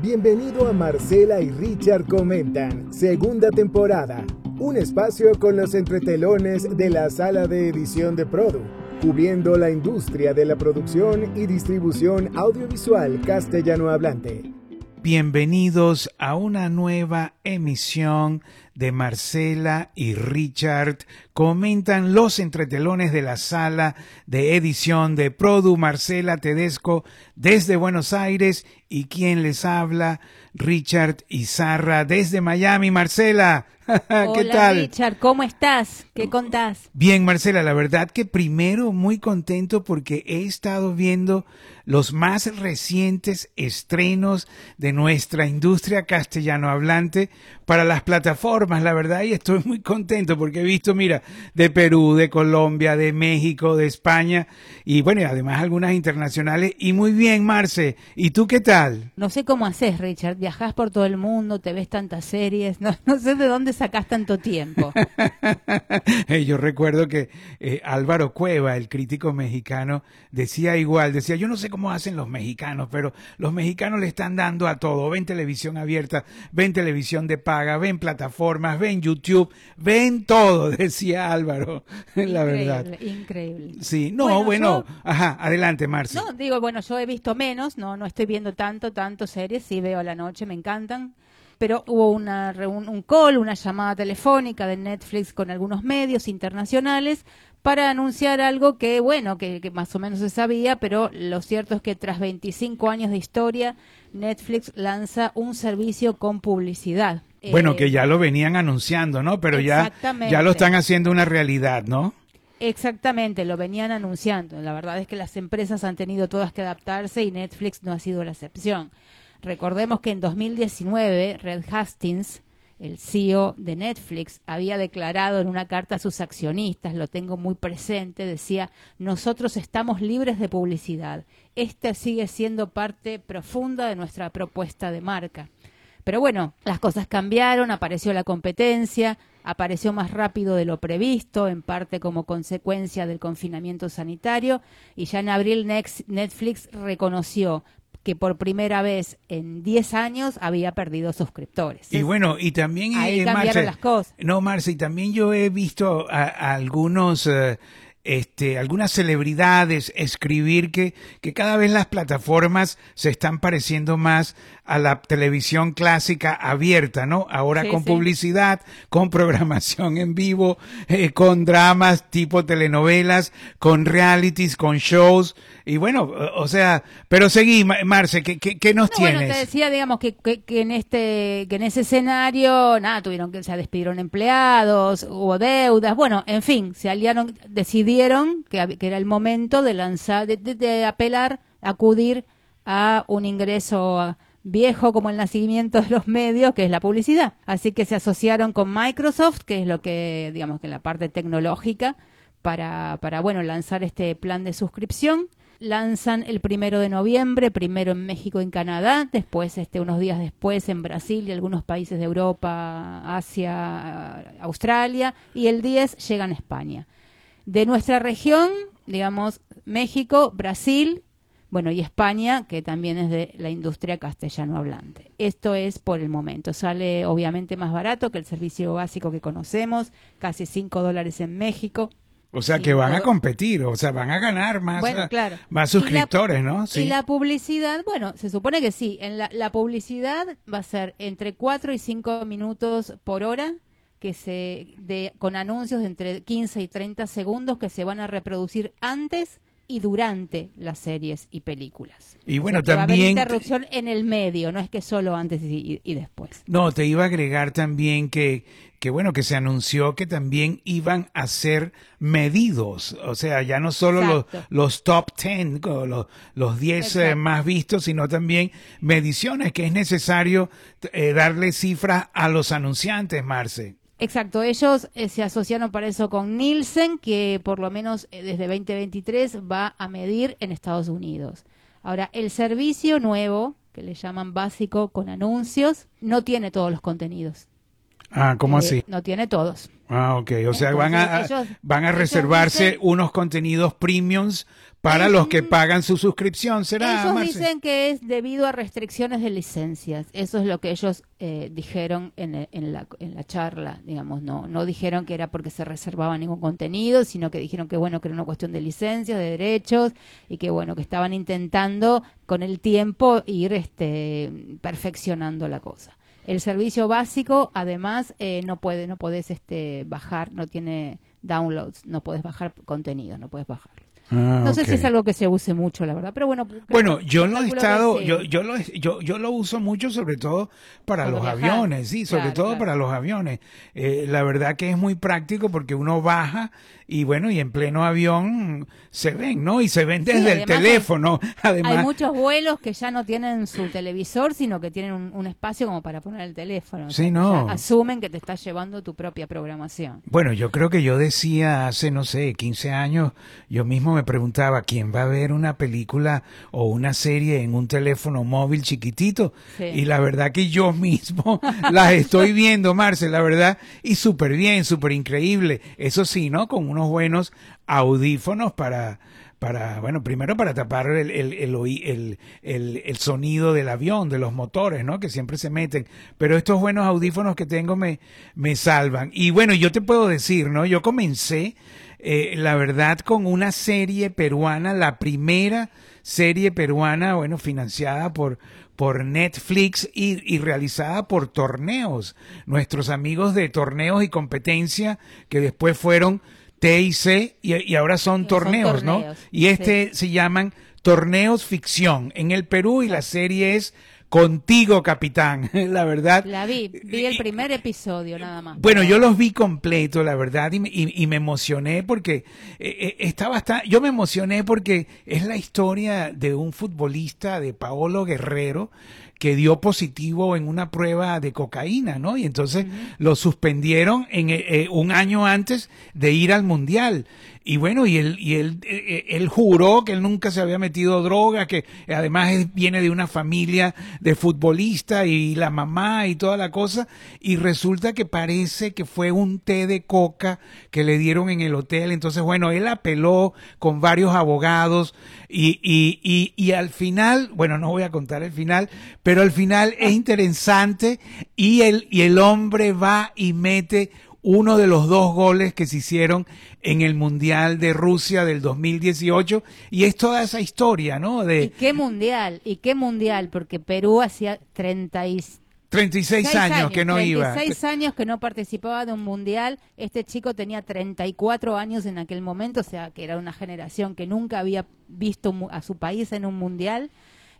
Bienvenido a Marcela y Richard Comentan, segunda temporada. Un espacio con los entretelones de la sala de edición de Produ, cubriendo la industria de la producción y distribución audiovisual castellano hablante. Bienvenidos a una nueva emisión de Marcela y Richard. Comentan los entretelones de la sala de edición de Produ Marcela Tedesco desde Buenos Aires y quien les habla, Richard Izarra desde Miami. Marcela, ¿qué Hola, tal? Richard, ¿cómo estás? ¿Qué contás? Bien, Marcela, la verdad que primero muy contento porque he estado viendo los más recientes estrenos de nuestra industria castellano hablante para las plataformas, la verdad, y estoy muy contento porque he visto, mira, de Perú, de Colombia, de México, de España y bueno, y además algunas internacionales. Y muy bien, Marce, ¿y tú qué tal? No sé cómo haces, Richard. Viajás por todo el mundo, te ves tantas series. No, no sé de dónde sacás tanto tiempo. Yo recuerdo que eh, Álvaro Cueva, el crítico mexicano, decía igual, decía, yo no sé cómo hacen los mexicanos, pero los mexicanos le están dando a todo, ven televisión abierta, ven televisión de paga, ven plataformas, ven YouTube, ven todo, decía Álvaro, la verdad. Increíble, increíble. Sí, no, Bueno, bueno, yo- ajá, adelante, Marce. No, digo, bueno, yo he visto menos, no, no estoy viendo tanto, tanto series, sí veo a la noche, me encantan. Pero hubo una, reun- un call, una llamada telefónica de Netflix con algunos medios internacionales para anunciar algo que, bueno, que, que más o menos se sabía, pero lo cierto es que tras 25 años de historia, Netflix lanza un servicio con publicidad. Bueno, Eh, que ya lo venían anunciando, ¿no? Pero ya, ya lo están haciendo una realidad, ¿no? Exactamente, lo venían anunciando. La verdad es que las empresas han tenido todas que adaptarse y Netflix no ha sido la excepción. Recordemos que en 2019 Red Hastings, el CEO de Netflix, había declarado en una carta a sus accionistas, lo tengo muy presente, decía, nosotros estamos libres de publicidad. Esta sigue siendo parte profunda de nuestra propuesta de marca. Pero bueno, las cosas cambiaron, apareció la competencia, apareció más rápido de lo previsto, en parte como consecuencia del confinamiento sanitario, y ya en abril Netflix reconoció que por primera vez en 10 años había perdido suscriptores. Y bueno, y también Ahí eh, cambiaron Marce, las cosas. No, Marce, y también yo he visto a, a algunos eh, este algunas celebridades escribir que que cada vez las plataformas se están pareciendo más a la televisión clásica abierta, ¿no? Ahora Sí, con sí. publicidad, con programación en vivo, eh, con dramas tipo telenovelas, con realities, con shows y bueno, o o sea, pero seguí, Ma- Marce, ¿qué, qué, qué nos No, bueno, tienes? te decía, digamos, que, que, que en este que en ese escenario, nada, tuvieron que, se despidieron empleados, hubo deudas, bueno, en fin, se aliaron, decidieron que, hab- que era el momento de lanzar, de, de- de apelar, acudir a un ingreso viejo como el nacimiento de los medios, que es la publicidad. Así que se asociaron con Microsoft, que es lo que, digamos, que la parte tecnológica, para, para bueno, lanzar este plan de suscripción. Lanzan el primero de noviembre, primero en México y en Canadá, después, este, unos días después en Brasil y algunos países de Europa, Asia, Australia, y el 10 llegan a España. De nuestra región, digamos, México, Brasil, bueno, y España, que también es de la industria castellano hablante. Esto es por el momento. Sale obviamente más barato que el servicio básico que conocemos, casi 5 dólares en México. O sea, que van a competir, o sea, van a ganar más, Bueno, eh, claro. más Y la- suscriptores, ¿no? Sí. Y la publicidad, bueno, se supone que sí. En la, la publicidad va a ser entre 4 y 5 minutos por hora que se de con anuncios de entre 15 y 30 segundos que se van a reproducir antes y durante las series y películas. Y O bueno, sea, que va a haber también- interrupción en el medio, no es que solo antes y, y después. No, te iba a agregar también que, que bueno, que se anunció que también iban a ser medidos, o sea, ya no solo los, los top 10, o los, los 10 eh, más vistos, sino también mediciones, que es necesario eh, darle cifras a los anunciantes, Marce. Exacto, ellos eh, se asociaron para eso con Nielsen, que por lo menos eh, desde 2023 va a medir en Estados Unidos. Ahora, el servicio nuevo, que le llaman básico con anuncios, no tiene todos los contenidos. Ah, ¿cómo Eh, así? No tiene todos. Ah, ok. O sea, van a, ellos- van a reservarse dicen- unos contenidos premiums para los que pagan su suscripción. ¿Será, ellos Marce? dicen que es debido a restricciones de licencias. Eso es lo que ellos eh, dijeron en, el- en la, en la charla, digamos. No, no dijeron que era porque se reservaba ningún contenido, sino que dijeron que bueno que era una cuestión de licencias, de derechos y que bueno que estaban intentando con el tiempo ir este, perfeccionando la cosa. El servicio básico, además, eh, no puede, no podés este, bajar, no tiene downloads, no puedes bajar contenido, no puedes bajar. Ah, No sé si es algo que se use mucho, la verdad, pero bueno. Bueno, yo lo he estado, sí. yo, yo lo, yo, yo lo uso mucho sobre todo para Cuando los aviones, sí, sobre Claro, todo claro. para los aviones. Eh, la verdad que es muy práctico porque uno baja y bueno, y en pleno avión se ven, ¿no? Y se ven Sí, desde el además hay- teléfono, además. Hay muchos vuelos que ya no tienen su televisor, sino que tienen un, un espacio como para poner el teléfono. O Sí, sea, no. asumen que te estás llevando tu propia programación. Bueno, yo creo que yo decía hace, no sé, 15 años, yo mismo me preguntaba, ¿quién va a ver una película o una serie en un teléfono móvil chiquitito? Sí. Y la verdad que yo mismo las estoy viendo, Marce, la verdad, y súper bien, súper increíble. Eso sí, ¿no? Con unos buenos audífonos para... Para, bueno, primero para tapar el, el, el, el sonido del avión, de los motores, ¿no? Que siempre se meten. Pero estos buenos audífonos que tengo me, me salvan. Y bueno, yo te puedo decir, ¿no? Yo comencé, eh, la verdad, con una serie peruana, la primera serie peruana, bueno, financiada por, por Netflix y, y realizada por torneos. Nuestros amigos de torneos y competencia que después fueron TIC y, y ahora son torneos, ¿no? Y este se llaman Torneos Ficción en el Perú y la serie es Contigo, Capitán. la verdad. La vi, vi el primer episodio nada más. Bueno, yo los vi completo, la verdad, y, me- y- y me emocioné porque eh, eh, está bastante. Yo me emocioné porque es la historia de un futbolista, de Paolo Guerrero, que dio positivo en una prueba de cocaína, ¿no? Y entonces lo suspendieron en eh, eh, un año antes de ir al mundial. Y bueno, y él, y él, eh, eh, él juró que él nunca se había metido droga, que además viene de una familia de futbolistas y la mamá y toda la cosa. Y resulta que parece que fue un té de coca que le dieron en el hotel. Entonces, bueno, él apeló con varios abogados y, y, y, y al final, bueno, no voy a contar el final, pero al final es interesante y el, y el hombre va y mete uno de los dos goles que se hicieron en el Mundial de Rusia del 2018 y es toda esa historia, ¿no? ¿Y De qué mundial? ¿Y qué mundial? Porque Perú hacía 36 36 años, que no iba. 36 años que no participaba de un mundial. Este chico tenía 34 años en aquel momento, o sea, que era una generación que nunca había visto a su país en un mundial.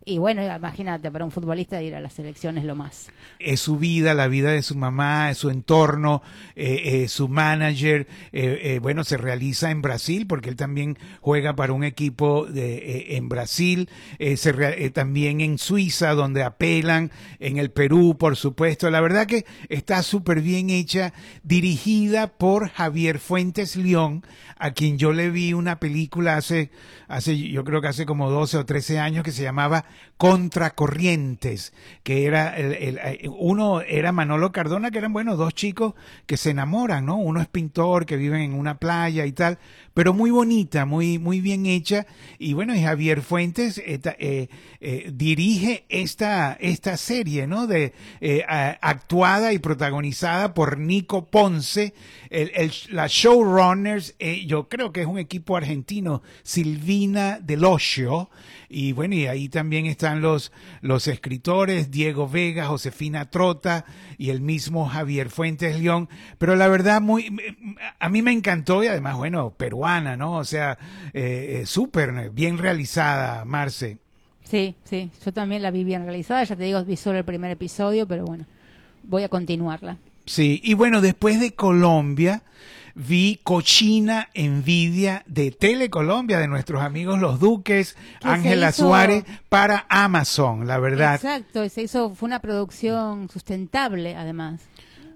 Y bueno, imagínate, para un futbolista ir a las selecciones lo más. es su vida, la vida de su mamá, es su entorno, eh, eh, su manager, eh, eh, bueno, se realiza en Brasil porque él también juega para un equipo de, eh, en Brasil, se también en Suiza donde apelan, en el Perú, por supuesto. La verdad que está súper bien hecha, dirigida por Javier Fuentes León, a quien yo le vi una película hace, hace, yo creo que hace como 12 o 13 años que se llamaba Contracorrientes, que era el, eh, uno era Manolo Cardona, que eran bueno dos chicos que se enamoran, ¿no? Uno es pintor, que viven en una playa y tal, pero muy bonita, muy muy bien hecha y bueno, y Javier Fuentes eh, eh, dirige esta esta serie, ¿no? De actuada y protagonizada por Nico Ponce, el, el- la showrunners, yo creo que es un equipo argentino, Silvina Del Ocio, y bueno, y ahí también están los, los escritores, Diego Vega, Josefina Trota y el mismo Javier Fuentes León, pero la verdad muy, a mí me encantó y además, bueno, peruana, ¿no? O sea, eh, eh, súper bien realizada, Marce. Sí, sí, yo también la vi bien realizada, ya te digo, vi solo el primer episodio, pero bueno, voy a continuarla. Sí, y bueno, después de Colombia, vi Cochina Envidia de Telecolombia, de nuestros amigos Los Duques, Ángela Suárez, para Amazon, la verdad. Exacto, se hizo, fue una producción sustentable además.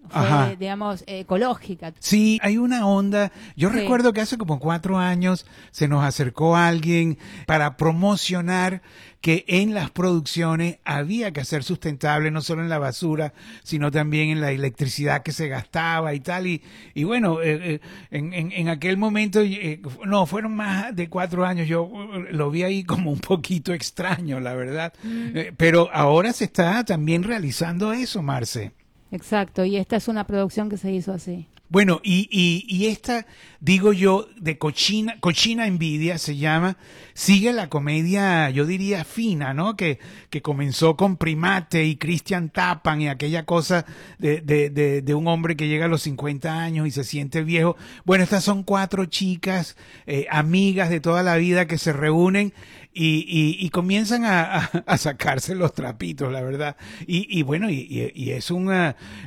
fue, digamos, ecológica. Sí, hay una onda. Yo recuerdo que hace como cuatro años se nos acercó alguien para promocionar que en las producciones había que hacer sustentable no solo en la basura, sino también en la electricidad que se gastaba y tal. Y, y bueno, eh, eh, en, en, aquel momento, eh, no, fueron más de cuatro años, yo lo vi ahí como un poquito extraño, la verdad. Mm. pero ahora se está también realizando eso, Marce. Exacto, y esta es una producción que se hizo así. Bueno, y, y, esta, digo yo, de cochina, cochina envidia se llama, sigue la comedia, yo diría, fina, ¿no? Que, que comenzó con Primate y Christian Tapan y aquella cosa de, de, de, de, un hombre que llega a los 50 años y se siente viejo. Bueno, estas son cuatro chicas, eh, amigas de toda la vida que se reúnen y, comienzan a, sacarse los trapitos, la verdad. Y, bueno, y, es un,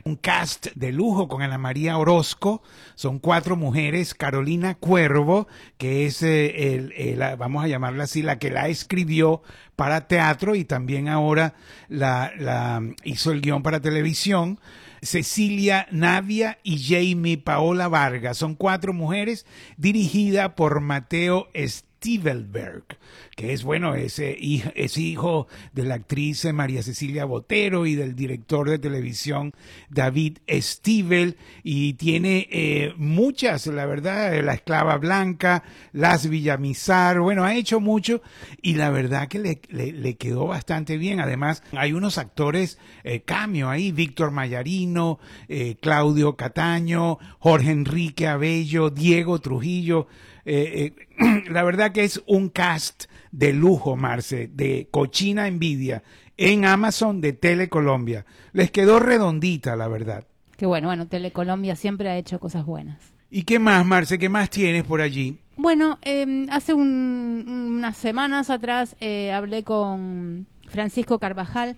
un cast de lujo con Ana María Orozco. Son cuatro mujeres. Carolina Cuervo, que es, eh, el, vamos a llamarla así, la que la escribió para teatro y también ahora la, la hizo el guion para televisión. Cecilia Navia y Jamie Paola Vargas. Son cuatro mujeres dirigida por Mateo Stivelberg que es bueno, ese es hijo de la actriz María Cecilia Botero y del director de televisión David Stivel y tiene eh, muchas, la verdad, La Esclava Blanca, Las Villamizar, bueno, ha hecho mucho y la verdad que le, quedó bastante bien. Además, hay unos actores eh, ahí, Víctor Mayarino, eh, Claudio Cataño, Jorge Enrique Abello, Diego Trujillo. Eh, eh, la verdad que es un cast de lujo, Marce, de cochina envidia en Amazon de Telecolombia. Les quedó redondita, la verdad. Qué bueno, bueno, Telecolombia siempre ha hecho cosas buenas. ¿Y qué más, Marce? ¿Qué más tienes por allí? Bueno, em, hace unas semanas atrás eh, hablé con Francisco Carvajal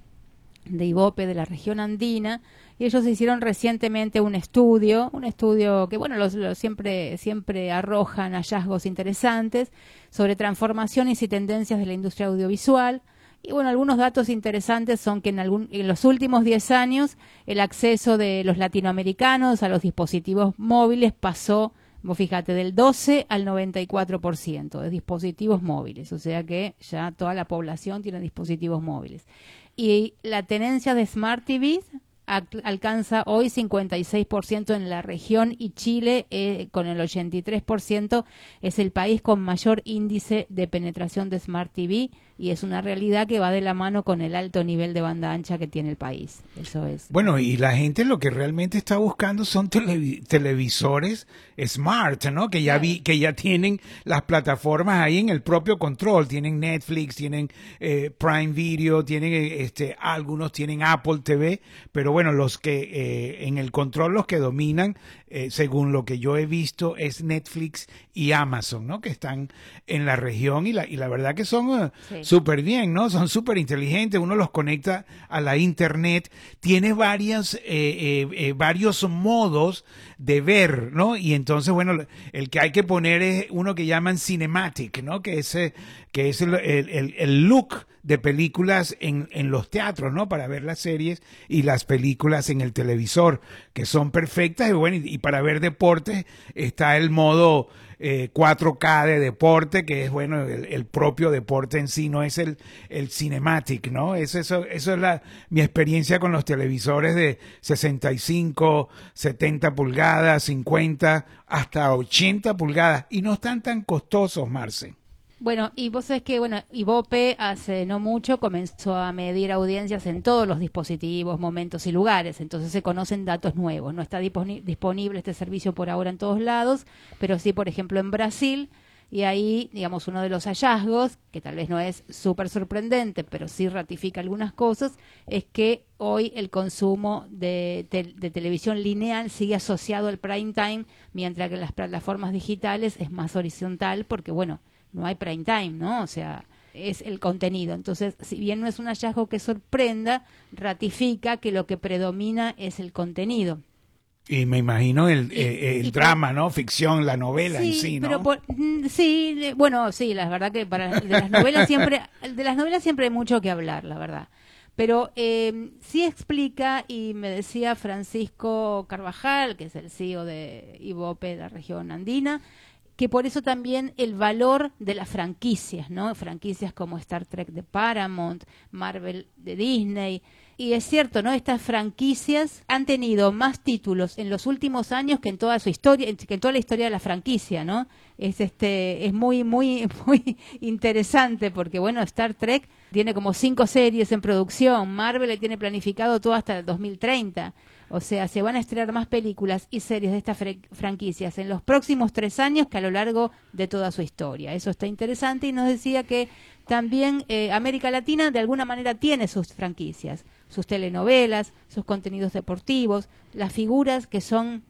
de Ibope de la región andina y ellos hicieron recientemente un estudio, un estudio que bueno, los, siempre siempre arrojan hallazgos interesantes sobre transformaciones y tendencias de la industria audiovisual. Y bueno, algunos datos interesantes son que en, algún, en los últimos 10 años el acceso de los latinoamericanos a los dispositivos móviles pasó, vos fíjate, del 12 al 94% de dispositivos móviles. O sea que ya toda la población tiene dispositivos móviles. Y la tenencia de Smart TVs alcanza hoy 56% en la región y Chile eh, con el 83% es el país con mayor índice de penetración de Smart TV y es una realidad que va de la mano con el alto nivel de banda ancha que tiene el país. Eso es. Bueno, y la gente lo que realmente está buscando son televisores smart, ¿no? Que ya vi que ya tienen las plataformas ahí en el propio control, tienen Netflix, tienen eh, Prime Video, tienen eh, este algunos tienen Apple TV, pero bueno, los que eh, en el control los que dominan eh, según lo que yo he visto, es Netflix y Amazon, ¿no? Que están en la región y la, y la verdad que son eh, súper bien, ¿no? Son súper inteligentes, uno los conecta a la Internet, tiene varias, eh, varios modos de ver, ¿no? Y entonces, bueno, el que hay que poner es uno que llaman cinematic, ¿no? Que es, que es el, el, el look de películas en, en los teatros, ¿no? Para ver las series y las películas en el televisor, que son perfectas y bueno, y, para ver deportes está el modo 4K eh, de deporte, que es bueno, el, propio deporte en sí, no es el, el cinematic, ¿no? Es eso, eso es la, mi experiencia con los televisores de 65, 70 pulgadas, 50, hasta 80 pulgadas, y no están tan costosos, Marce. Bueno, y vos sabés que, bueno, Ibope hace no mucho comenzó a medir audiencias en todos los dispositivos, momentos y lugares, entonces se conocen datos nuevos. No está disponible este servicio por ahora en todos lados, pero sí, por ejemplo, en Brasil, y ahí, digamos, uno de los hallazgos, que tal vez no es súper sorprendente, pero sí ratifica algunas cosas, es que hoy el consumo de, de, televisión lineal sigue asociado al prime time, mientras que en las plataformas digitales es más horizontal, porque, bueno, no hay prime time, ¿no? O sea, es el contenido. Entonces, si bien no es un hallazgo que sorprenda, ratifica que lo que predomina es el contenido. Y me imagino el, eh, el drama, ¿no? Ficción, la novela en sí, ¿no? Pero mm, sí, bueno, sí, la verdad que para de las novelas siempre, de las novelas siempre hay mucho que hablar, la verdad Pero eh, sí explica, y me decía Francisco Carvajal, que es el CEO de IVOPE de la región andina, que por eso también el valor de las franquicias, ¿no? Franquicias como Star Trek de Paramount, Marvel de Disney. Y es cierto, ¿no? Estas franquicias han tenido más títulos en los últimos años que en toda su historia, que en toda la historia de la franquicia, ¿no? Es este, es muy, muy, muy interesante porque, bueno, Star Trek tiene como cinco series en producción, Marvel le tiene planificado todo hasta el 2030. O sea, se van a estrenar más películas y series de estas franquicias en los próximos tres años que a lo largo de toda su historia. Eso está interesante y nos decía que también eh, América Latina de alguna manera tiene sus franquicias, sus telenovelas, sus contenidos deportivos, las figuras que son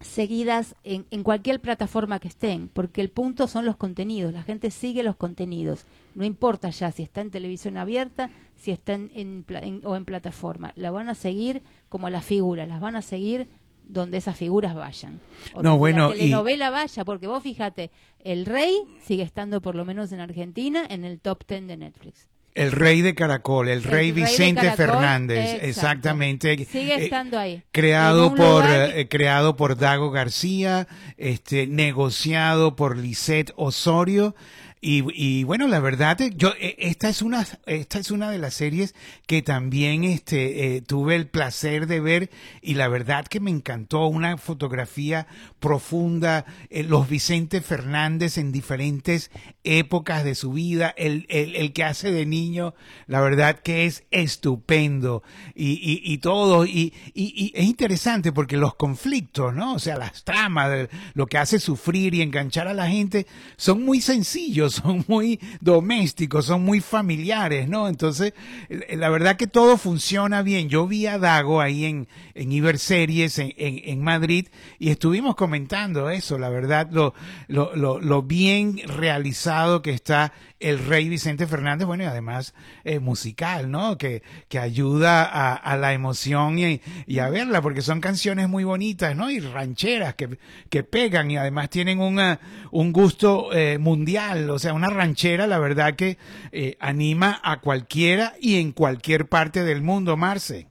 seguidas en, en, cualquier plataforma que estén, porque el punto son los contenidos, la gente sigue los contenidos, no importa ya si está en televisión abierta, si está en, o en plataforma, la van a seguir como las figuras, las van a seguir donde esas figuras vayan. O no, bueno, la telenovela vaya, porque vos fíjate, El Rey sigue estando por lo menos en Argentina en el top ten de Netflix. El rey de Caracol, el, rey Vicente Fernández, exactamente. Sigue eh, estando ahí. creado por eh, creado por Dago García, este negociado por Lisette Osorio y, y, bueno, la verdad, yo e, esta es una esta es una de las series que también este eh, tuve el placer de ver y la verdad que me encantó una fotografía profunda, eh, los Vicente Fernández en diferentes épocas de su vida, el, el, el, que hace de niño, la verdad que es estupendo y, y, y todo y, y, es interesante porque los conflictos, ¿no? O sea, las tramas, lo que hace sufrir y enganchar a la gente son muy sencillos son muy domésticos, son muy familiares, ¿no? Entonces, eh, la verdad que todo funciona bien. Yo vi a Dago ahí en, en Iberseries, en, en, Madrid, y estuvimos comentando eso, la verdad, lo, lo, lo, lo bien realizado que está el rey Vicente Fernández, bueno, y además eh, musical, ¿no? Que, que ayuda a, la emoción y, a verla, porque son canciones muy bonitas, ¿no? Y rancheras que, que pegan y además tienen una, un gusto eh, mundial, o sea, una ranchera, la verdad que eh, anima a cualquiera y en cualquier parte del mundo, Marce.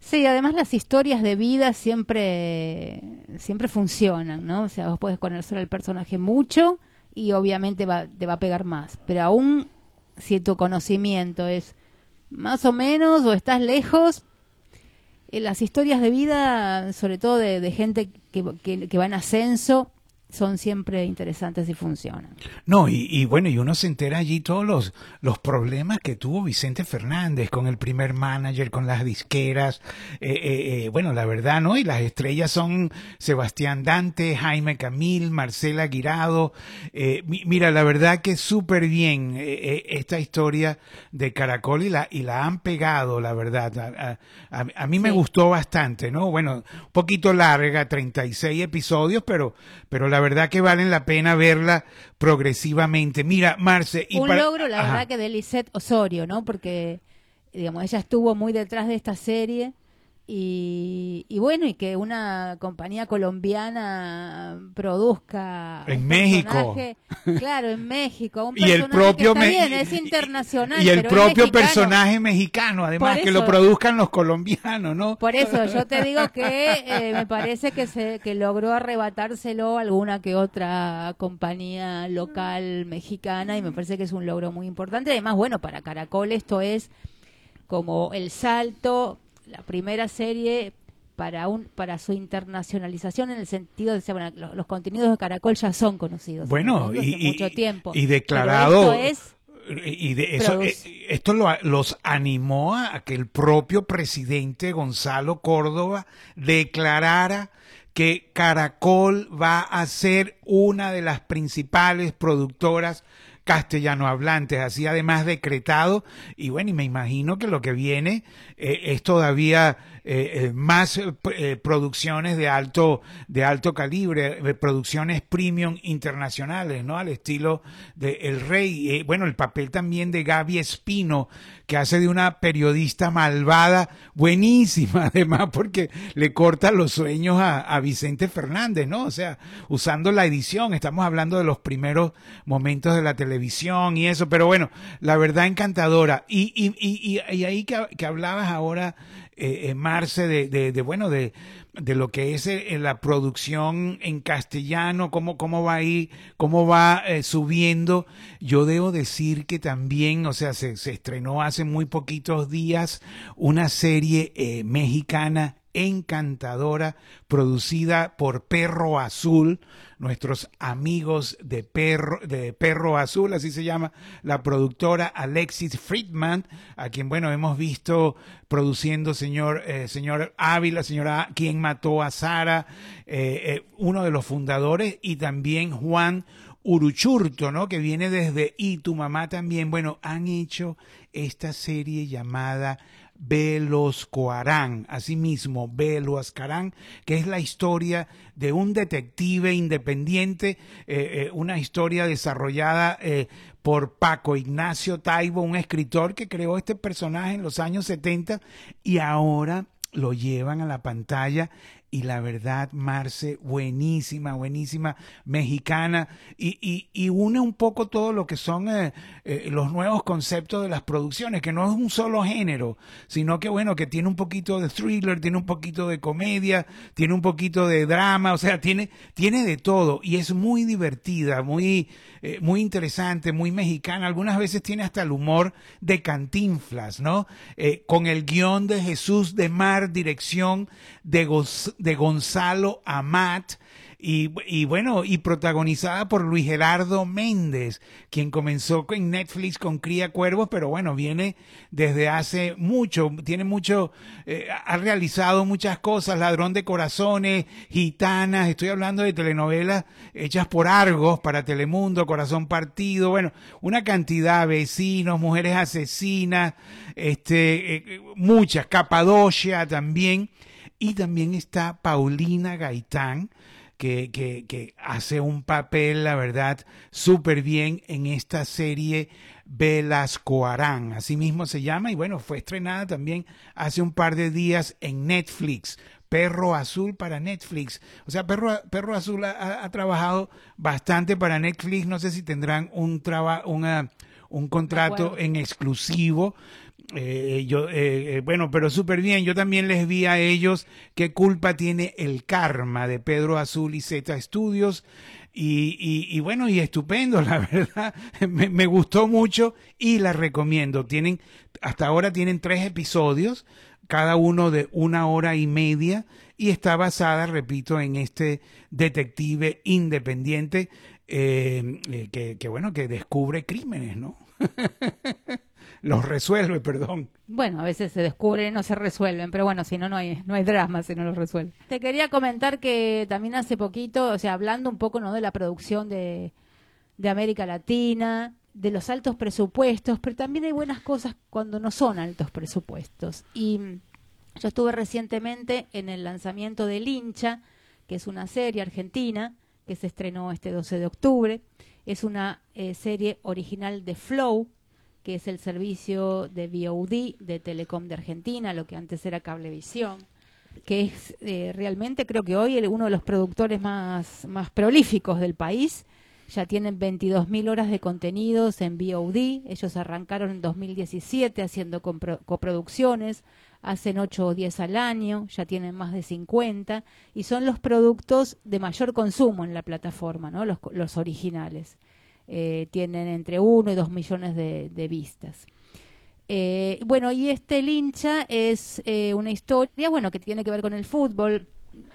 Sí, además las historias de vida siempre, siempre funcionan, ¿no? O sea, vos puedes conocer al personaje mucho y obviamente va, te va a pegar más. Pero aún si tu conocimiento es más o menos o estás lejos, eh, las historias de vida, sobre todo de, gente que, que, que va en ascenso, son siempre interesantes y funcionan. No, y, bueno, y uno se entera allí todos los, los problemas que tuvo Vicente Fernández con el primer manager, con las disqueras. Eh, eh, eh, bueno, la verdad, ¿no? Y las estrellas son Sebastián Dante, Jaime Camil, Marcela Guirado. mira, la verdad que súper bien esta historia de Caracol y la, y la han pegado, la verdad. A, a, mí me gustó bastante, ¿no? Bueno, un poquito larga, 36 episodios, pero, pero la verdad que valen la pena verla progresivamente. Mira, Marce. Y Un logro, la verdad, que de Lisette Osorio, ¿no? Porque, digamos, ella estuvo muy detrás de esta serie y, bueno, y que una compañía colombiana produzca en México. Claro, en México. y el propio es internacional. Y el propio personaje mexicano, además, que lo produzcan los colombianos, ¿no? Por eso yo te digo que eh, me parece que, se, que logró arrebatárselo alguna que otra compañía local mexicana y me parece que es un logro muy importante. Además, bueno, para Caracol esto es como el salto la primera serie para un para su internacionalización en el sentido de bueno, los, contenidos de Caracol ya son conocidos bueno y, mucho tiempo. y declarado y de eso eh, esto los animó a que el propio presidente Gonzalo Córdoba declarara que Caracol va a ser una de las principales productoras castellano hablantes, así además decretado, y bueno, y me imagino que lo que viene eh, es todavía eh, eh, más producciones de alto, de alto calibre, producciones premium internacionales, ¿no? Al estilo de El Rey, bueno, el papel también de Gaby Espino, que hace de una periodista malvada, buenísima además, porque le corta los sueños a, a Vicente Fernández, ¿no? O sea, usando la edición, estamos hablando de los primeros momentos de la televisión y eso, pero bueno, la verdad encantadora. Y, y, y, y ahí que, que hablabas ahora, eh, Marce, de, de, de, bueno, de, de lo que es eh, la producción en castellano, cómo, cómo va ahí, cómo va eh, subiendo. Yo debo decir que también, o sea, se, se estrenó hace muy poquitos días una serie eh, mexicana encantadora, producida por Perro Azul, nuestros amigos de Perro, de Perro Azul, así se llama la productora Alexis Friedman, a quien, bueno, hemos visto produciendo señor, eh, señor Ávila, señora, quien mató a Sara, eh, eh, uno de los fundadores, y también Juan Uruchurto, ¿no? Que viene desde Y tu mamá también. Bueno, han hecho esta serie llamada Veloscoarán, asimismo Veloscarán, que es la historia de un detective independiente, eh, eh, una historia desarrollada eh, por Paco Ignacio Taibo, un escritor que creó este personaje en los años 70 y ahora lo llevan a la pantalla y la verdad, Marce, buenísima, buenísima, mexicana, y, y, y une un poco todo lo que son eh, eh, los nuevos conceptos de las producciones, que no es un solo género, sino que bueno, que tiene un poquito de thriller, tiene un poquito de comedia, tiene un poquito de drama, o sea, tiene, tiene de todo, y es muy divertida, muy, eh, muy interesante, muy mexicana, algunas veces tiene hasta el humor de cantinflas, ¿no? Con el guion de Jesús de Mar, dirección de, Goz de Gonzalo Amat, y, y, bueno, y protagonizada por Luis Gerardo Méndez, quien comenzó en Netflix con Cría Cuervos, pero bueno, viene desde hace mucho, tiene mucho, eh, ha realizado muchas cosas, Ladrón de Corazones, Gitanas, estoy hablando de telenovelas hechas por Argos para Telemundo, Corazón Partido, bueno, una cantidad, vecinos, mujeres asesinas, este, eh, muchas, Capadocia también, y también está Paulina Gaitán, que, que, que, hace un papel, la verdad, súper bien en esta serie Velasco Arán, así mismo se llama, y bueno, fue estrenada también hace un par de días en Netflix. Perro Azul para Netflix. O sea, Perro, Perro Azul ha, ha trabajado bastante para Netflix. No sé si tendrán un, traba, una, un contrato en exclusivo, eh, yo, eh, bueno, pero súper bien. Yo también les vi a ellos qué culpa tiene el karma de Pedro Azul y Z Studios. Y, y, bueno, y estupendo, la verdad. Me, gustó mucho y la recomiendo. Tienen, hasta ahora tienen tres episodios, cada uno de una hora y media, y está basada, repito, en este detective independiente eh, que, que, bueno, que descubre crímenes, ¿no? los resuelve, perdón. Bueno, a veces se descubren, no se resuelven, pero bueno, si no, no hay, no hay drama si no los resuelven. Te quería comentar que también hace poquito, o sea, hablando un poco ¿no? de la producción de, de América Latina, de los altos presupuestos, pero también hay buenas cosas cuando no son altos presupuestos. Y yo estuve recientemente en el lanzamiento de Lincha, que es una serie argentina que se estrenó este 12 de octubre. Es una eh, serie original de Flow, que es el servicio de VOD de Telecom de Argentina, lo que antes era Cablevisión, que es eh, realmente creo que hoy uno de los productores más, más prolíficos del país. Ya tienen 22.000 horas de contenidos en VOD. Ellos arrancaron en 2017 haciendo coproducciones. Hacen 8 o 10 al año. Ya tienen más de 50. Y son los productos de mayor consumo en la plataforma, ¿no? los, los originales eh, tienen entre uno y dos millones de, de vistas. Eh, bueno, y este lincha es eh, una historia, bueno, que tiene que ver con el fútbol,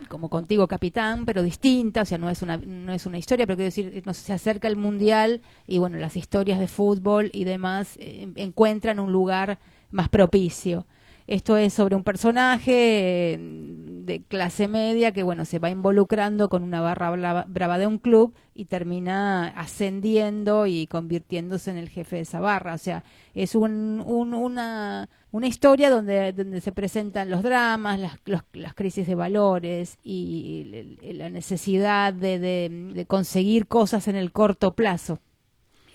como contigo capitán, pero distinta, o sea, no es una, no es una historia, pero quiero decir, no se acerca el mundial y bueno, las historias de fútbol y demás eh, encuentran un lugar más propicio. Esto es sobre un personaje de clase media que, bueno, se va involucrando con una barra brava de un club y termina ascendiendo y convirtiéndose en el jefe de esa barra. O sea, es un, un, una, una historia donde, donde se presentan los dramas, las, los, las crisis de valores y la necesidad de, de, de conseguir cosas en el corto plazo.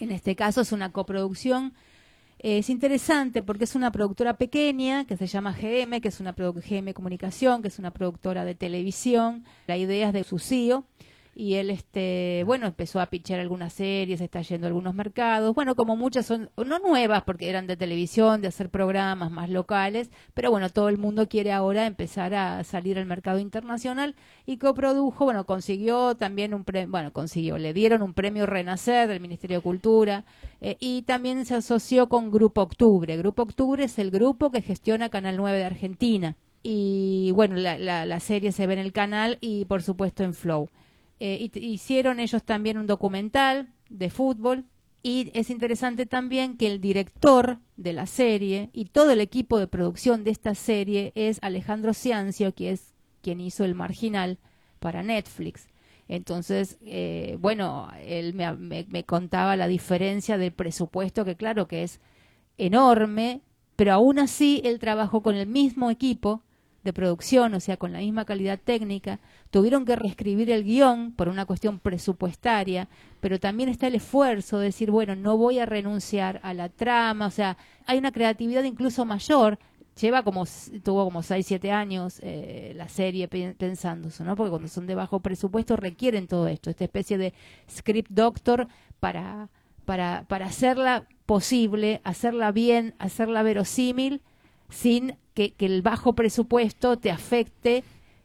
En este caso es una coproducción Es interesante porque es una productora pequeña que se llama GM, que es una GM Comunicación, que es una productora de televisión. La idea es de su CEO y él este bueno empezó a pichar algunas series está yendo a algunos mercados. Bueno como muchas son no nuevas porque eran de televisión de hacer programas más locales pero bueno todo el mundo quiere ahora empezar a salir al mercado internacional y coprodujo bueno consiguió también un premio bueno consiguió le dieron un premio Renacer del Ministerio de Cultura eh, y también se asoció con Grupo Octubre. Grupo Octubre es el grupo que gestiona Canal 9 de Argentina. Y bueno la, la, la serie se ve en el canal y por supuesto en Flow eh, hicieron ellos también un documental de fútbol y es interesante también que el director de la serie y todo el equipo de producción de esta serie es Alejandro Ciancio, que es quien hizo El Marginal para Netflix. Entonces, eh, bueno, él me, me, contaba la diferencia del presupuesto, que claro que es enorme, pero aún así él trabajó con el mismo equipo de producción, o sea, con la misma calidad técnica, tuvieron que reescribir el guion por una cuestión presupuestaria, pero también está el esfuerzo de decir, bueno, no voy a renunciar a la trama, o sea, hay una creatividad incluso mayor. Lleva como, tuvo como 6, 7 años eh, la serie pensando eso, ¿no? Porque cuando son de bajo presupuesto requieren todo esto, esta especie de script doctor para, para, para hacerla posible, hacerla bien, hacerla verosímil, sin que, el bajo presupuesto te afecte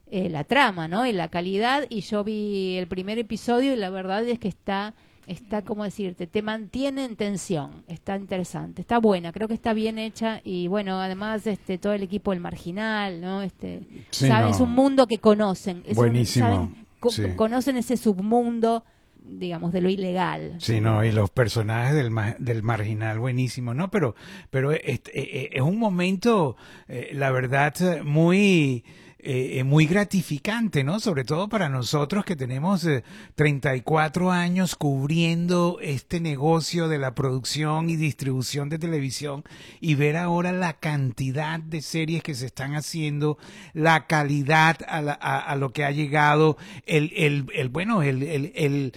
eh, la trama, ¿no? Y la calidad. Y yo vi el primer episodio y la verdad es que está, está, como decirte, te mantiene en tensión. Está interesante, está buena, creo que está bien hecha y bueno, además este todo el equipo del marginal, ¿no? Este, es un mundo que conocen. Buenísimo. Conocen ese submundo digamos, de lo ilegal. Sí, no, y los personajes del, del marginal, buenísimo, ¿no? Pero, pero es, es un momento, eh, la verdad, muy eh, muy gratificante, ¿no? Sobre todo para nosotros que tenemos 34 eh, años cubriendo este negocio de la producción y distribución de televisión y ver ahora la cantidad de series que se están haciendo, la calidad a, a, lo que ha llegado, el, el, el bueno, el, el,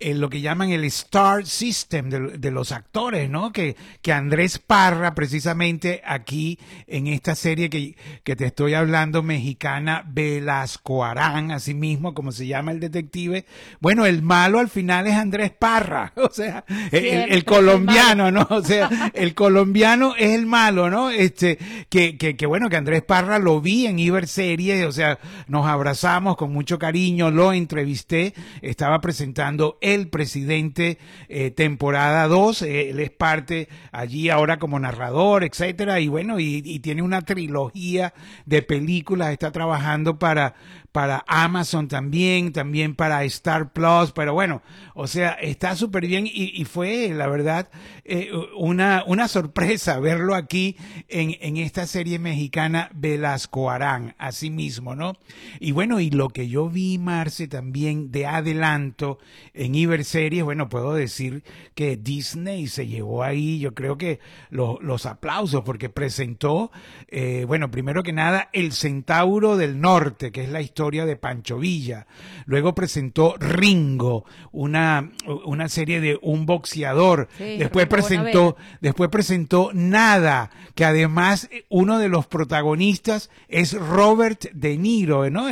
en lo que llaman el star system de, los actores, ¿no? Que, que Andrés Parra, precisamente aquí en esta serie que, que te estoy hablando, mexicana, Velasco Arán, así mismo como se llama el detective. Bueno, el malo al final es Andrés Parra, o sea, el, colombiano, ¿no? O sea, el colombiano es el malo, ¿no? Este, que, que, que bueno, que Andrés Parra lo vi en Iber Series, o sea, nos abrazamos con mucho cariño, lo entrevisté, estaba presentando el presidente eh, temporada 2, eh, él es parte allí ahora como narrador, etcétera, y bueno, y, y, tiene una trilogía de películas, está trabajando para, para Amazon también, también para Star Plus, pero bueno, o sea, está súper bien y, fue, la verdad, eh, una, una sorpresa verlo aquí en, en esta serie mexicana Velasco Arán, así mismo, ¿no? Y bueno, y lo que yo vi, Marce, también de adelanto en Iber Series, bueno, puedo decir que Disney se llevó ahí, yo creo que los aplausos, porque presentó, eh, bueno, primero que nada, El Centauro del Norte, que es la historia de Pancho Villa. Luego presentó Ringo, una, una serie de un boxeador. después presentó, después presentó Nada, que además eh, uno de los protagonistas es Robert De Niro, ¿no?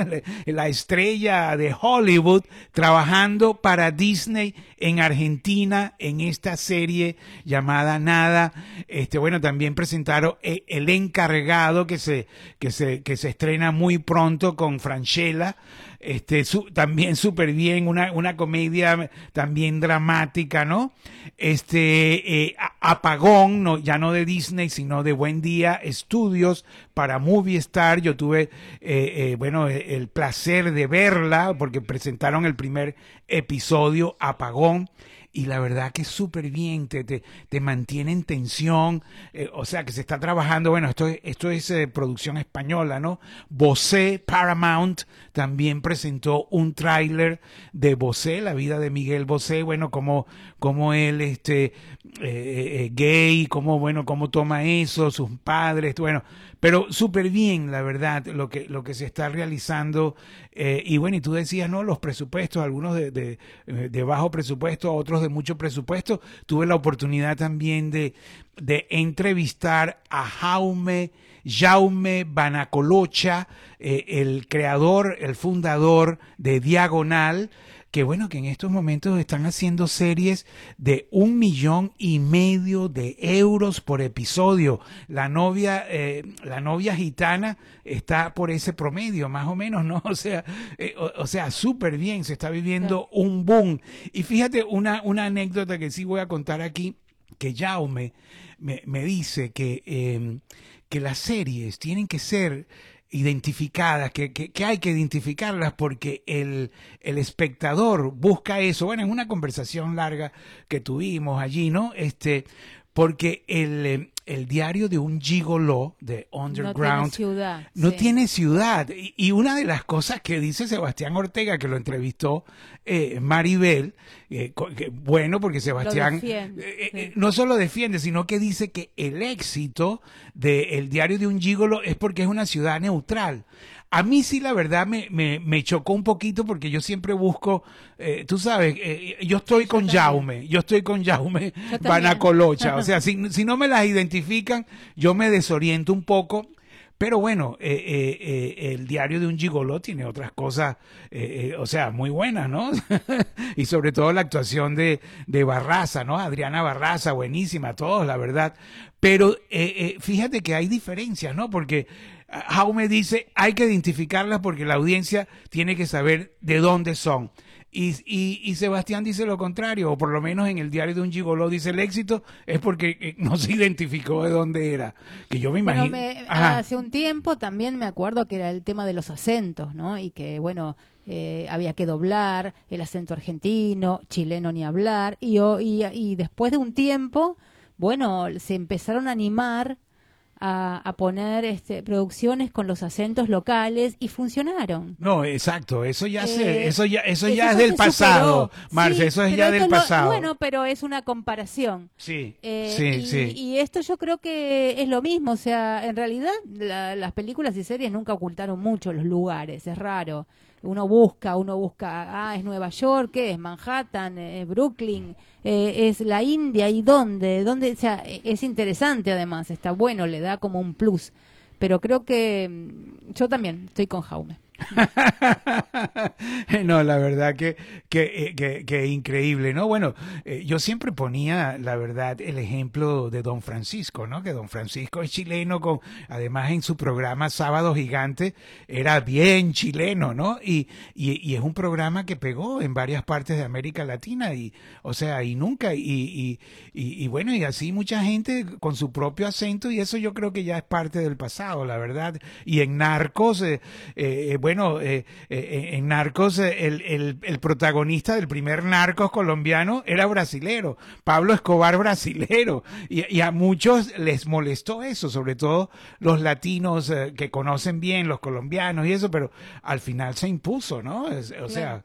La estrella de Hollywood trabajando para Disney en Argentina en esta serie llamada Nada. Este, bueno, también presentaron eh, El encargado que se, que se, que se estrena muy pronto con Franchella este, también súper bien, una, una comedia también dramática, ¿no? Este, eh, Apagón, no, ya no de Disney, sino de Buen Día Estudios para Movie Star. Yo tuve, eh, eh, bueno, el placer de verla porque presentaron el primer episodio, Apagón y la verdad que es súper bien, te, te, mantiene en tensión, eh, o sea que se está trabajando, bueno, esto, esto es eh, producción española, ¿no? Bosé, Paramount, también presentó un tráiler de Bosé, la vida de Miguel Bosé, bueno, como, como él, este, eh, gay, como, bueno, cómo toma eso, sus padres, bueno, Pero súper bien, la verdad, lo que, lo que se está realizando. Eh, y bueno, y tú decías, ¿no? Los presupuestos, algunos de, de, de bajo presupuesto, otros de mucho presupuesto. Tuve la oportunidad también de, de entrevistar a Jaume, Jaume Banacolocha, eh, el creador, el fundador de Diagonal, que bueno, que en estos momentos están haciendo series de un millón y medio de euros por episodio. La novia, eh, la novia gitana está por ese promedio, más o menos, ¿no? O sea, eh, o, o, sea, súper bien, se está viviendo un boom. Y fíjate una, una anécdota que sí voy a contar aquí, que Jaume me, me dice que, eh, que las series tienen que ser identificadas, que, que, que, hay que identificarlas porque el, el espectador busca eso. Bueno, en una conversación larga que tuvimos allí, ¿no? Este, porque el, el diario de un gigolo de Underground no tiene ciudad. No sí. tiene ciudad. Y, y, una de las cosas que dice Sebastián Ortega, que lo entrevistó eh, Maribel, eh, que, bueno, porque Sebastián defiende, eh, sí. no solo defiende, sino que dice que el éxito del diario de un gigolo es porque es una ciudad neutral. A mí sí, la verdad, me, me, me chocó un poquito porque yo siempre busco, eh, tú sabes, eh, yo estoy yo con también. Jaume, yo estoy con Jaume Banacolocha. o sea, si, si no me las identifican, yo me desoriento un poco. Pero bueno, eh, eh, eh, el diario de un gigoló tiene otras cosas, o sea, muy buenas, ¿no? y sobre todo la actuación de, de Barraza, ¿no? Adriana Barraza, buenísima, todos, la verdad. Pero eh, fíjate que hay diferencias, ¿no? Porque Jaume dice, hay que identificarlas porque la audiencia tiene que saber de dónde son. Y, y, y, Sebastián dice lo contrario, o por lo menos en el diario de un gigoló dice el éxito es porque eh, no se identificó de dónde era. Que yo me imagino. Me, hace un tiempo también me acuerdo que era el tema de los acentos, ¿no? Y que, bueno, eh, había que doblar el acento argentino, chileno ni hablar. Y, y, y después de un tiempo, bueno, se empezaron a animar a, a, poner este, producciones con los acentos locales y funcionaron. No, exacto, eso ya se, eh, eso ya, eso, eso ya es del pasado, Marce, sí, eso es ya del lo, pasado. Bueno, pero es una comparación. Sí, eh, sí, y, sí. Y esto yo creo que es lo mismo, o sea, en realidad la, las películas y series nunca ocultaron mucho los lugares, es raro. Uno busca, uno busca, ah, es Nueva York, ¿qué es? Manhattan, es Brooklyn, eh, es la India, ¿y dónde? ¿Dónde? O sea, es interesante además, está bueno, le da como un plus. Pero creo que mm, yo también estoy con Jaume. no, la verdad que, que, que, que, increíble, ¿no? Bueno, eh, yo siempre ponía, la verdad, el ejemplo de Don Francisco, ¿no? Que Don Francisco es chileno, con, además en su programa Sábado Gigante era bien chileno, ¿no? Y, y, y, es un programa que pegó en varias partes de América Latina y, o sea, y nunca, y, y, y bueno, y así mucha gente con su propio acento y eso yo creo que ya es parte del pasado, la verdad. Y en Narcos, eh, eh, bueno, eh, eh, en Narcos el, el, el, protagonista del primer Narcos colombiano era brasilero, Pablo Escobar brasilero, y, y a muchos les molestó eso, sobre todo los latinos eh, que conocen bien, los colombianos y eso, pero al final se impuso, ¿no? Es, o sea,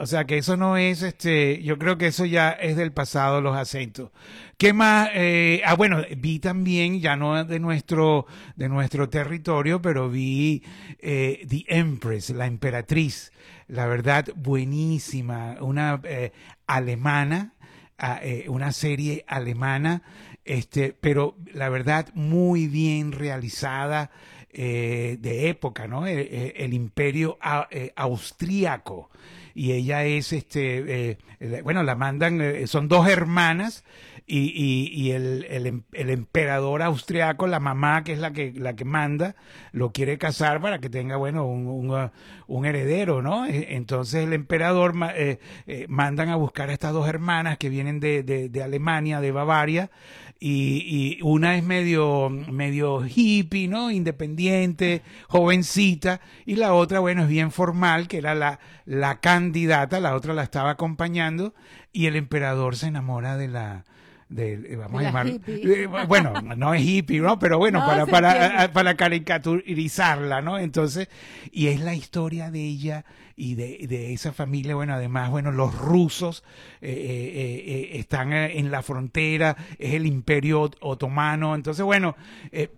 o sea que eso no es, este, yo creo que eso ya es del pasado los acentos. ¿Qué más? Eh, ah, bueno, vi también, ya no de nuestro, de nuestro territorio, pero vi eh, The Empress, la emperatriz, la verdad buenísima, una eh, alemana, uh, una serie alemana, este, pero la verdad muy bien realizada. Eh, de época, ¿no? El, el imperio eh, austríaco. Y ella es, este, eh, bueno, la mandan, eh, son dos hermanas y, y, el, el, el, emperador austriaco, la mamá que es la que, la que manda, lo quiere casar para que tenga, bueno, un, un, heredero, ¿no? Entonces el emperador eh, eh, mandan a buscar a estas dos hermanas que vienen de, de, de Alemania, de Bavaria, y, y, una es medio, medio hippie, ¿no? Independiente, jovencita, y la otra, bueno, es bien formal, que era la, la candidata, la otra la estaba acompañando, y el emperador se enamora de la, del vamos De a la llamar eh, bueno no es hippie no pero bueno No, para para para caricaturizarla no entonces y es la historia de ella y de, de esa familia bueno además bueno los rusos eh, eh, eh, están en la frontera es el imperio ot- otomano entonces bueno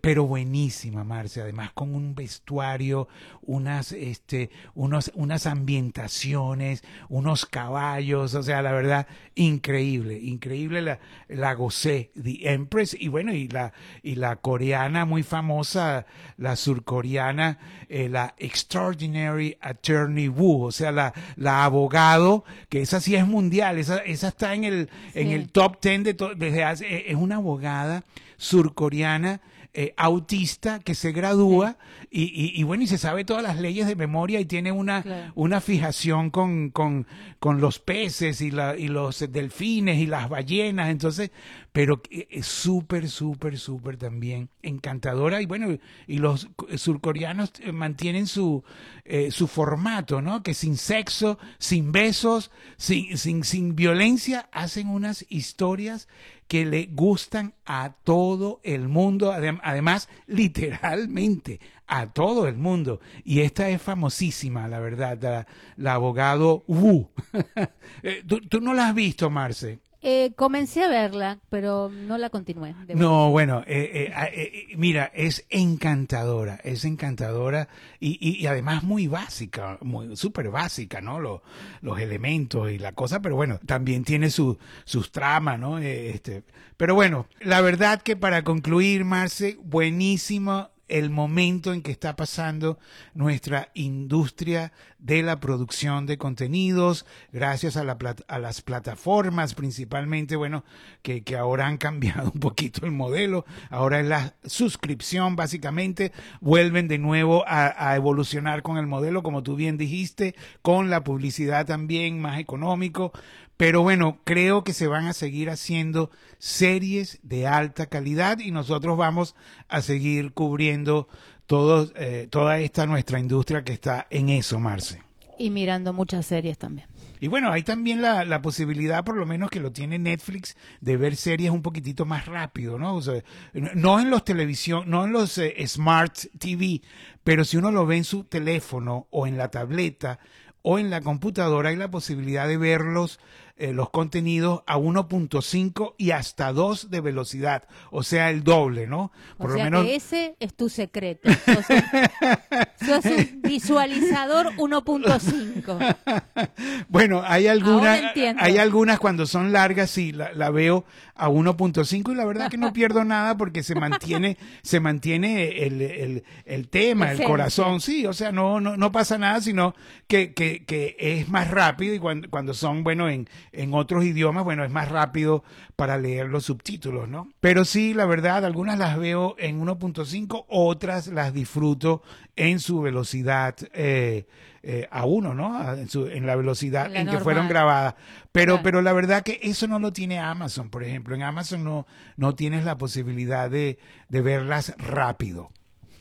pero buenísima Marce además con un vestuario unas este unos unas ambientaciones unos caballos o sea la verdad increíble increíble la, la gocé The Empress y bueno y la y la coreana muy famosa la surcoreana la Extraordinary Attorney O sea la la abogado que esa sí es mundial esa esa está en el en el top 10 de desde hace eh, es una abogada surcoreana eh, autista que se gradúa y, y- y bueno y se sabe todas las leyes de memoria y tiene una Claro. una fijación con, con, con los peces y, la, y los delfines y las ballenas, entonces, pero es súper, súper, súper también encantadora y bueno, y los surcoreanos eh, mantienen su, eh, su formato, ¿no? Que sin sexo, sin besos, sin, sin, sin violencia, hacen unas historias que le gustan a todo el mundo, adem- además literalmente a todo el mundo. Y esta es famosísima, la verdad, la, la abogado Wu. Eh, ¿Tú, tú no la has visto, Marce? Eh, comencé a verla, pero no la continué. No, bueno, eh, eh, ah, eh, eh, mira, es encantadora, es encantadora y, y, y además muy básica, muy súper básica, ¿no? Los, los elementos y la cosa, pero bueno, también tiene su, sus tramas, ¿no? Eh, este, pero bueno, la verdad que para concluir, Marce, buenísimo el momento en que está pasando nuestra industria de la producción de contenidos, gracias a, la las plataformas principalmente, bueno, que, que ahora han cambiado un poquito el modelo, ahora es la suscripción básicamente, vuelven de nuevo a, a evolucionar con el modelo, como tú bien dijiste, con la publicidad también más económico, pero bueno, creo que se van a seguir haciendo series de alta calidad y nosotros vamos a seguir cubriendo todo, eh, toda esta nuestra industria que está en eso, Marce. Y mirando muchas series también. Y bueno, hay también la, la posibilidad, por lo menos que lo tiene Netflix, de ver series un poquitito más rápido, ¿no? O sea, no en los televisión, no en los eh, Smart TV, pero si uno lo ve en su teléfono o en la tableta o en la computadora, hay la posibilidad de verlos, eh, los contenidos a 1.5 y hasta 2 de velocidad, o sea, el doble, ¿no? o sea que ese es tu secreto. Sos, sos un visualizador 1.5. Bueno, hay algunas, hay algunas cuando son largas, sí, la, la veo a 1.5 y la verdad que no pierdo nada porque se mantiene, se mantiene el, el, el tema, el corazón, sí, o sea, no, no, no pasa nada, sino que, que, que es más rápido y cuando, cuando son, bueno, en, en otros idiomas, bueno, es más rápido para leer los subtítulos, ¿no? Pero sí, la verdad, algunas las veo en 1.5, otras las disfruto en su velocidad eh, eh, a uno, ¿no? En, su- en la velocidad En la en que fueron grabadas. Pero, Claro. pero la verdad que eso no lo tiene Amazon, por ejemplo. En Amazon no, no tienes la posibilidad de, de verlas rápido.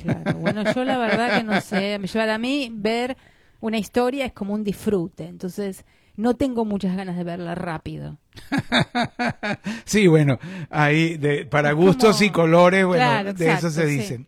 Claro, bueno, yo la verdad que no sé. Para mí, ver una historia es como un disfrute. Entonces, no tengo muchas ganas de verla rápido. Sí, bueno, ahí de, para gustos como- y colores, bueno, Claro, de eso se sí. dice.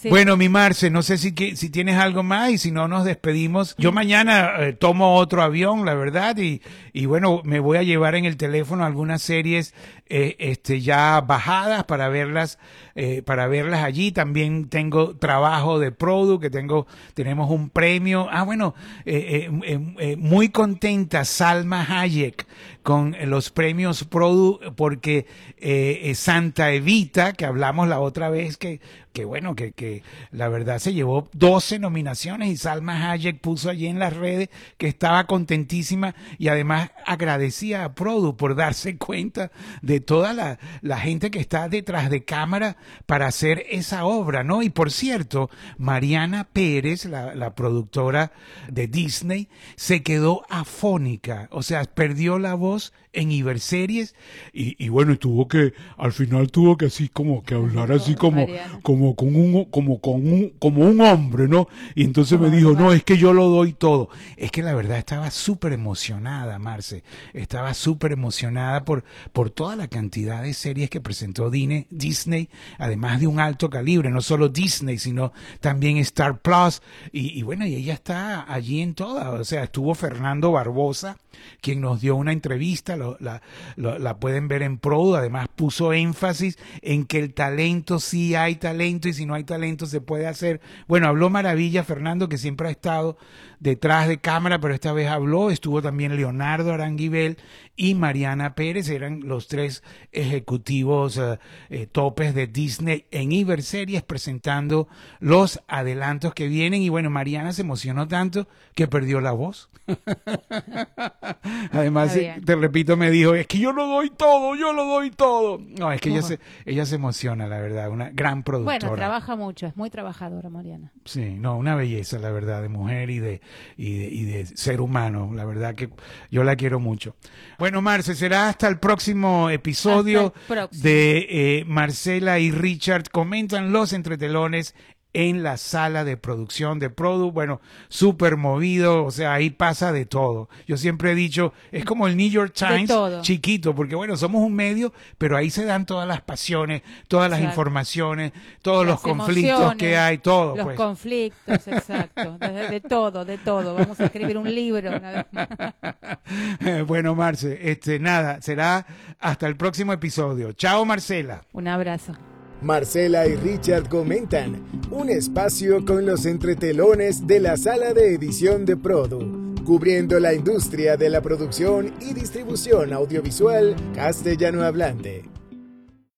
Sí. Bueno, mi Marce, no sé si, que- si tienes algo más y si no nos despedimos. Yo mañana eh, tomo otro avión, la verdad, y, y bueno, me voy a llevar en el teléfono algunas series eh, este, ya bajadas para verlas, eh, para verlas allí. También tengo trabajo de Produ, que tengo, tenemos un premio. Ah, bueno, eh, eh, eh, muy contenta Salma Hayek con los premios Produ porque eh, eh, Santa Evita, que hablamos la otra vez, que, que bueno, que, que la verdad se llevó 12 nominaciones y Salma Hayek puso allí en las redes que estaba contentísima y además agradecía a Produ por darse cuenta de toda la, la gente que está detrás de cámara para hacer esa obra, ¿no? Y por cierto, Mariana Pérez, la productora de Disney, se quedó afónica, o sea, perdió la voz voz en Iberseries y, y bueno, tuvo que, al final tuvo que así como que hablar así como, como con un, como con un, como un hombre, ¿no? Y entonces me dijo, no, es que yo lo doy todo. Es que la verdad estaba súper emocionada, Marce. Estaba súper emocionada por, por toda la cantidad de series que presentó Disney, además de un alto calibre, no solo Disney, sino también Star Plus. Y, y bueno, y ella está allí en toda. O sea, estuvo Fernando Barbosa, quien nos dio una entrevista, la, la, pueden ver en Pro, además puso énfasis en que el talento sí hay talento y si no hay talento se puede hacer. Bueno, habló maravilla Fernando, que siempre ha estado detrás de cámara, pero esta vez habló, estuvo también Leonardo Aranguibel y Mariana Pérez, eran los tres ejecutivos eh, eh, topes de Disney en Iberseries presentando los adelantos que vienen y bueno, Mariana se emocionó tanto que perdió la voz. Además, te repito, me dijo, es que yo lo doy todo, yo lo doy todo. No, es que ella se, ella se emociona, la verdad, una gran productora. Bueno, trabaja mucho, es muy trabajadora, Mariana. Sí, no, una belleza, la verdad, de mujer y de, y de, ser humano. La verdad que yo la quiero mucho. Bueno, Marce, será hasta el próximo episodio de eh, Marcela y Richard comentan los entretelones en la sala de producción de Produ, bueno, súper movido, o sea, ahí pasa de todo. Yo siempre he dicho, es como el New York Times chiquito, porque bueno, somos un medio, pero ahí se dan todas las pasiones, todas las informaciones, todos los conflictos que hay, todo. Los pues. conflictos, exacto, de, todo, de todo. Vamos a escribir un libro. bueno, Marce, este, nada, será hasta el próximo episodio. Chao, Marcela. Un abrazo. Marcela y Richard comentan un espacio con los entretelones de la sala de edición de Produ, cubriendo la industria de la producción y distribución audiovisual castellano hablante.